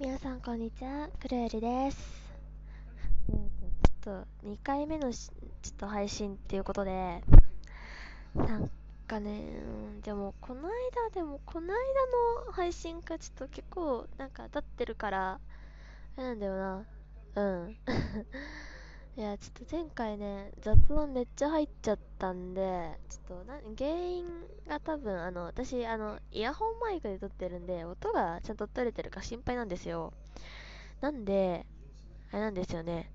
皆さんこんにちはクルエルです。ちょっと2回目のちょっと配信っていうことでなんかねでもこの間でもこの間の配信がちょっと結構なんか当たってるからあれなんだよな。うん。いやちょっと前回ね雑音めっちゃ入っちゃったんでちょっとな原因が多分あの私あのイヤホンマイクで撮ってるんで音がちゃんと取れてるか心配なんですよ。なんであれなんですよね。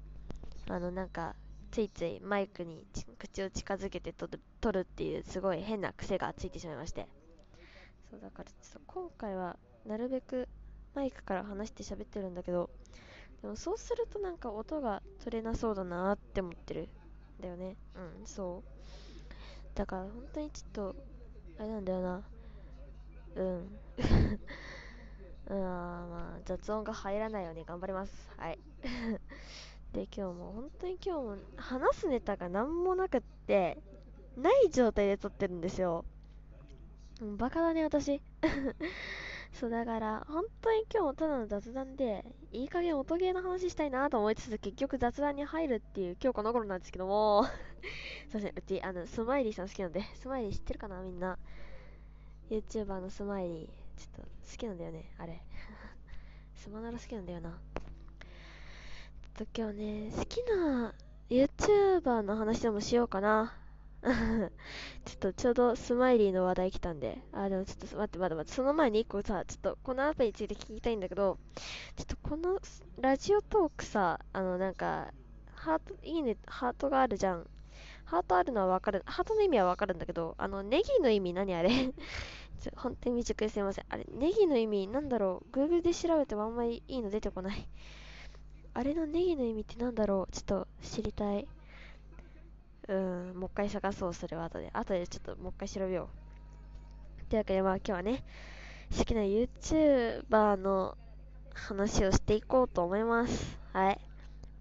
あのなんかついついマイクに口を近づけて撮る撮るっていうすごい変な癖がついてしまいまして。そうだからちょっと今回はなるべくマイクから離して喋ってるんだけどでもそうするとなんか音が取れなそうだなって思ってる。だよね。うんそう。だから本当にちょっとあれなんだよな。うん。うんまあ雑音が入らないように頑張ります。はい。で今日も本当に今日も話すネタが何もなくってない状態で撮ってるんですよ。うんバカだね私。そうだから本当に今日もただの雑談でいい加減音ゲーの話したいなと思いつつ結局雑談に入るっていう今日この頃なんですけども。すいませんうちあのスマイリーさん好きなんでスマイリー知ってるかなみんな。YouTuber のスマイリーちょっと好きなんだよねあれ。スマナラ好きなんだよな。と今日ね好きな YouTuber の話でもしようかな。ちょっとちょうどスマイリーの話題来たんで、あ、でもちょっと待って待って待って、その前に一個さ、ちょっとこのアプリについて聞きたいんだけど、ちょっとこのラジオトークさ、あのなんか、ハート、いいね、ハートがあるじゃん。ハートあるのはわかる、ハートの意味はわかるんだけど、あの、ネギの意味何あれ？ちょ本当に未熟ですいません。あれ、ネギの意味なんだろう ?Google で調べてもあんまりいいの出てこない。あれのネギの意味ってなんだろう？ちょっと知りたい。うん、もう一回探そう、それは後で。後でちょっともう一回調べよう。というわけで、まあ今日はね、好きな YouTuber の話をしていこうと思います。はい。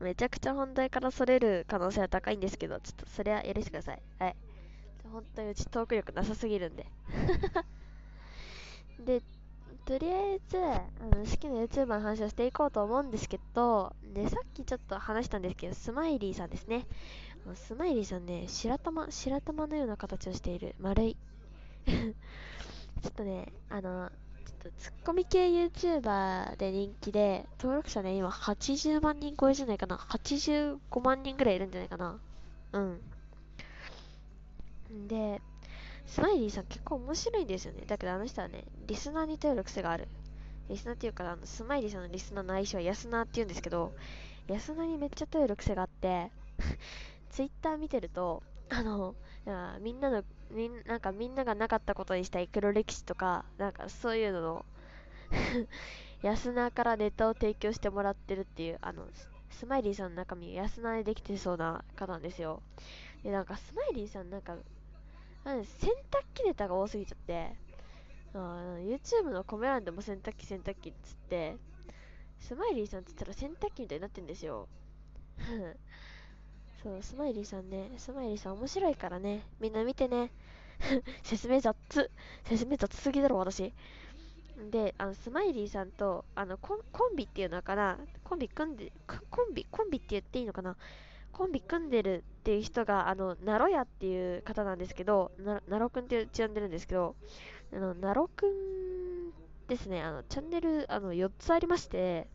めちゃくちゃ本題からそれる可能性は高いんですけど、ちょっとそれは許してください。はい。本当にうちトーク力なさすぎるんで。で、とりあえず、あの好きな YouTuber の話をしていこうと思うんですけど、で、さっきちょっと話したんですけど、スマイリーさんですね。スマイリーさんね、白玉、白玉のような形をしている。丸い。ちょっとね、あの、ちょっとツッコミ系 YouTuber で人気で、登録者ね、今80万人超えじゃないかな。85万人ぐらいいるんじゃないかな。うん。で、スマイリーさん結構面白いんですよね。だけどあの人はね、リスナーに頼る癖がある。リスナーっていうか、あのスマイリーさんのリスナーの相性は安ナーって言うんですけど、安ナーにめっちゃ頼る癖があって ツイッター見てると、あの、みんなの、みんなんかみんながなかったことにしたい黒歴史とか、なんかそういうのの 安ナーからネタを提供してもらってるっていう、あの、スマイリーさんの中身、安ナーでできてそうな方なんですよ。で、なんかスマイリーさんなんか、なん洗濯機ネタが多すぎちゃって、YouTube のコメ欄でも洗濯機洗濯機っつって、スマイリーさんって言ったら洗濯機みたいになってんですよ。そう、スマイリーさんね、スマイリーさん面白いからね、みんな見てね。説明雑。説明雑すぎだろ、私。で、あの、スマイリーさんと、あの、コンコンビっていうのかなコンビ組んで、コンビ、コンビって言っていいのかなコンビ組んでるっていう人が、あの、ナロヤっていう方なんですけど、ナロくんって呼んでるんですけど、あの、ナロくんですね、あの、チャンネル、あの、4つありまして、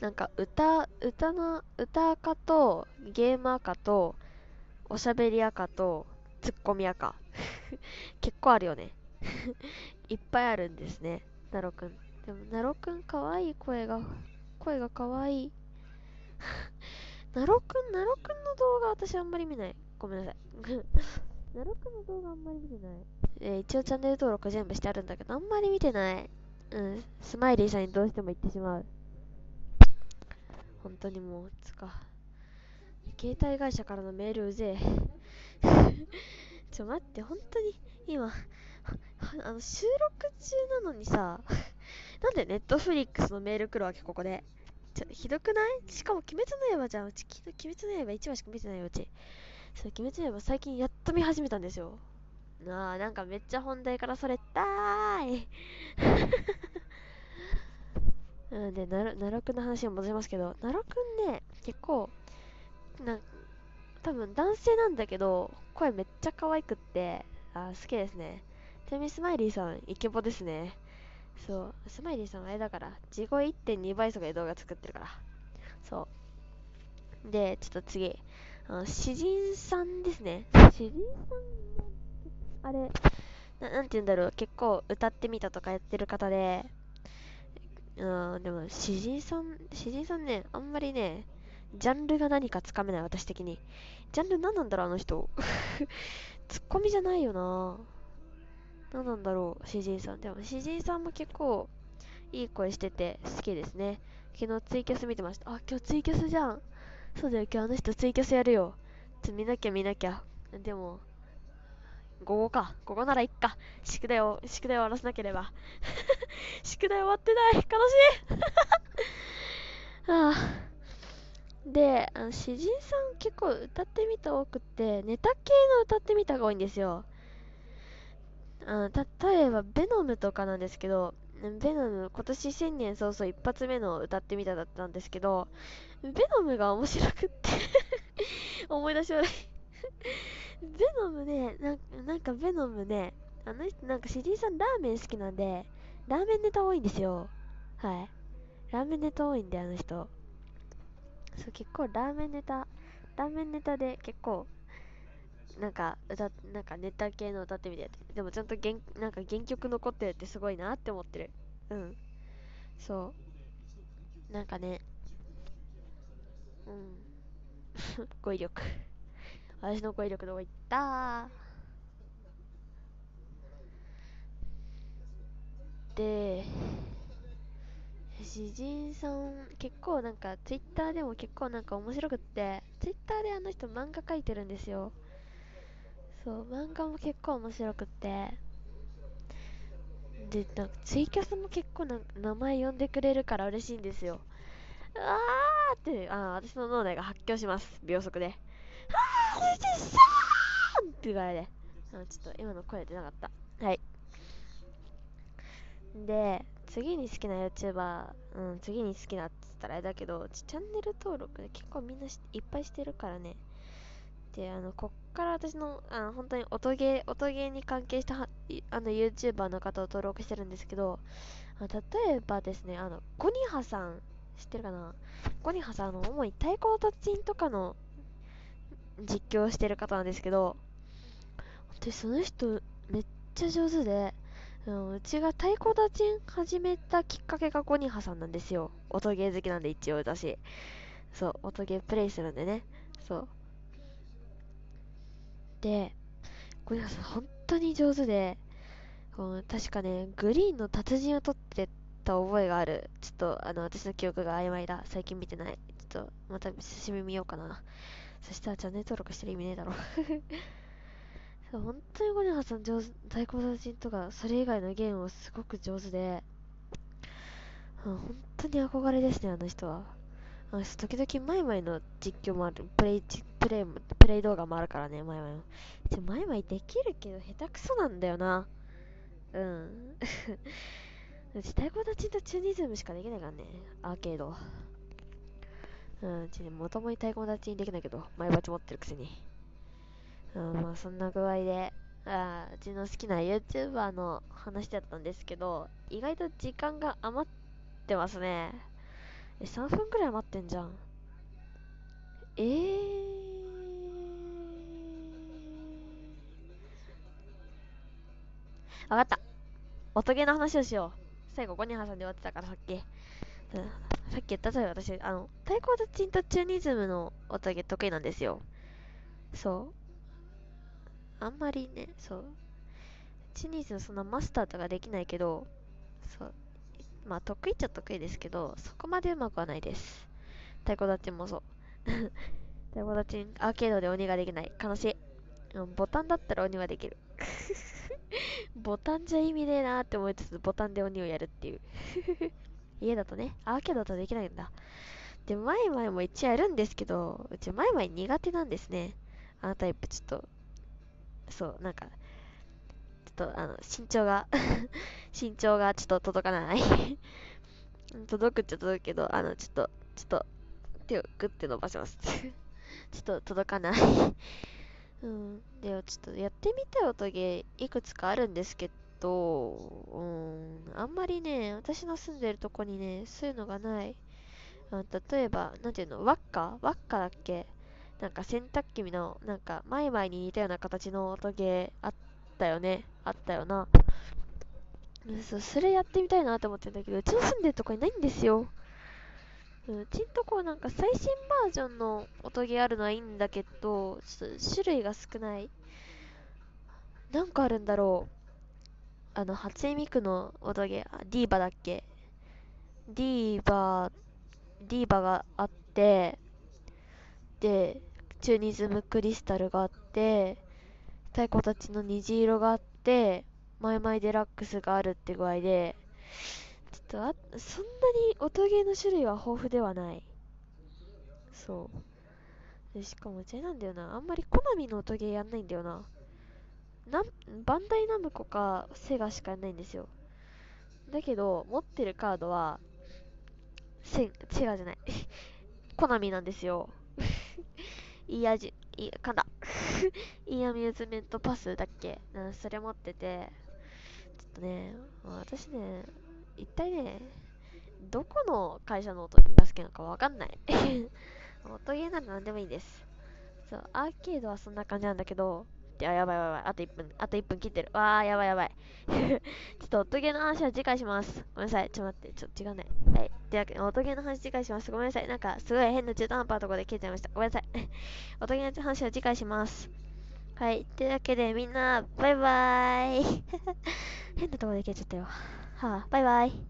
なんか歌、歌の、歌家とゲーム赤とおしゃべり赤とツッコミ赤。結構あるよね。いっぱいあるんですね、ナロくん。でも、ナロくんかわいい声が、声がかわいい。ナロくん、ナロくんの動画私あんまり見ない。ごめんなさい。ナロくんの動画あんまり見てない。えー、一応チャンネル登録全部してあるんだけど、あんまり見てない。うん、スマイリーさんにどうしても言ってしまう。本当にもう、つか。携帯会社からのメールうぜえ。ちょ、待って、本当に、今、あの、収録中なのにさ、なんでネットフリックスのメール来るわけ、ここで。ちょ、ひどくない？しかも、鬼滅の刃じゃん。うち、鬼滅の刃1話しか見てないよ、うち。そう、鬼滅の刃最近やっと見始めたんですよ。なあ、なんかめっちゃ本題からそれったーい。うん、で、なる、くんの話に戻りますけど、なるくんね、結構、なん多分男性なんだけど、声めっちゃ可愛くって、あ、好きですね。ちなみにスマイリーさん、イケボですね。そう、スマイリーさんはあれだから、地声1.2倍速で動画作ってるから。そう。で、ちょっと次。あの詩人さんですね。詩人さんあれ、ななんて言うんだろう、結構歌ってみたとかやってる方で、うん、でも詩人さん、詩人さんね、あんまりね、ジャンルが何かつかめない、私的に。ジャンル何なんだろう、あの人。ツッコミじゃないよな何なんだろう、詩人さん。でも、詩人さんも結構、いい声してて好きですね。昨日ツイキャス見てました。あ、今日ツイキャスじゃん。そうだよ、今日あの人ツイキャスやるよ。ちょ、見なきゃ見なきゃ。でも、午後か。午後ならいっか。宿題を、宿題を終わらせなければ。宿題終わってない。悲しい。はあ。で、あの詩人さん結構歌ってみた多くて、ネタ系の歌ってみたが多いんですよ。あの例えば、ベノムとかなんですけど、ベノム、今年新年早々一発目の歌ってみただったんですけど、ベノムが面白くって 思い出し笑いベノムねな、なんかベノムね、あの人なんか詩人さんラーメン好きなんで、ラーメンネタ多いんですよ。はい。ラーメンネタ多いんで、あの人。そう結構ラーメンネタラーメンネタで結構なんか歌なんかネタ系の歌ってみてでもちゃんと原なんか原曲残ってるってすごいなって思ってる。うん。そう。なんかね。うん。語彙力。私の語彙力どこ行った。で詩人さん結構なんかツイッターでも結構なんか面白くってツイッターであの人漫画描いてるんですよ。そう漫画も結構面白くって。でなんかツイキャスも結構な名前呼んでくれるから嬉しいんですよ。うわーってあ私の脳内が発狂します。秒速で。あー詩人さんって言われて。あちょっと今の声出なかった。はい。で次に好きな YouTuber、うん、次に好きなって言ったらあれだけど、チャンネル登録で結構みんないっぱいしてるからね。で、あの、こっから私の、あの、本当に音ゲー、音ゲーに関係したあの YouTuber の方を登録してるんですけど、例えばですね、あの、ゴニハさん、知ってるかな？ゴニハさん、あの、主に太鼓の達人とかの実況してる方なんですけど、本当にその人、めっちゃ上手で、うん、うちが太鼓立ち始めたきっかけがゴニハさんなんですよ。音ゲー好きなんで一応私。そう、音ゲープレイするんでね。そう。で、ゴニハさん本当に上手で、うん、確かね、グリーンの達人を取ってた覚えがある。ちょっと、あの、私の記憶が曖昧だ。最近見てない。ちょっと、また久しぶり見ようかな。そしたらチャンネル登録してる意味ねえだろ 本当にゴニハさん上手、太鼓達人とか、それ以外のゲームもすごく上手で、うん、本当に憧れですね、あの人は。あ時々、マイマイの実況もある、プレイ、プレイ、プレイ動画もあるからね、マイマイも。マイマイできるけど、下手くそなんだよな。うん。うち太鼓達人とチューニズムしかできないからね、アーケード。うん、うちね、もともに太鼓達人できないけど、前鉢持ってるくせに。うん、まあそんな具合で、あうちの好きな YouTuber の話だったんですけど、意外と時間が余ってますね。え、3分くらい余ってんじゃん。えー。わかった。音ゲーの話をしよう。最後5人挟んで終わってたからさっき。さっき言った通り私、あの、太鼓とチンとチューニズムの音ゲー得意なんですよ。そう。あんまりね、そう。チニーニズのそんなマスターとかできないけど、そう。まあ、得意っちゃ得意ですけど、そこまでうまくはないです。太鼓立ちもそう。太鼓立ち、アーケードで鬼ができない。悲しい。うんボタンだったら鬼はできる。ボタンじゃ意味ねえなーって思いつつ、ボタンで鬼をやるっていう家だとね、アーケードだとできないんだ。で、前々も一応やるんですけど、うち前々苦手なんですね。あのタイプちょっとそう、なんか、ちょっと、あの、身長が 身長がちょっと届かない 届くっちゃ届くけど、あの、ちょっと、ちょっと、手をグッて伸ばします。ちょっと届かないうん。でもちょっとやってみたい音ゲーいくつかあるんですけどど、うん、あんまりね、私の住んでるとこにね、そういうのがない。あ例えば、なんていうの、ワッカワッカだっけ？なんか洗濯機の、なんか、前々に似たような形の音ゲーあったよね？あったよな。そう、それやってみたいなと思ってんだけど、うちの住んでるとこにないんですよ。うちんとこなんか最新バージョンの音ゲーあるのはいいんだけど、ちょっと種類が少ない。なんかあるんだろう。あの、初音ミクの音ゲー、ディーバだっけ？ディーバ、ディーバがあって、で、チューニズムクリスタルがあって、太鼓たちの虹色があって、マイマイデラックスがあるって具合で、ちょっとあ、そんなに音ゲーの種類は豊富ではない。そう。でしかもうちなんだよな。あんまりコナミの音ゲーやんないんだよな。なバンダイナムコかセガしかないんですよ。だけど、持ってるカードは、セセガじゃない。コナミなんですよ。いい味、いい、噛んだ。いいアミューズメントパスだっけ？うん、それ持ってて、ちょっとね、私ね、一体ね、どこの会社の音ゲーが好きなのかわかんない。音ゲーなら何でもいいです。そう、アーケードはそんな感じなんだけど、あ、やばいやばい。あと1分、あと1分切ってる。わー、やばいやばい。ちょっと音ゲーの話は次回します。ごめんなさい。ちょっと待って、ちょっと違うね。はい。というわけで、音ゲーの話次回します。ごめんなさい。なんか、すごい変な中途半端なところで消えちゃいました。ごめんなさい。音ゲーの話は次回します。はい。というわけで、みんな、バイバーイ。変なところで消えちゃったよ。はあ、バイバイ。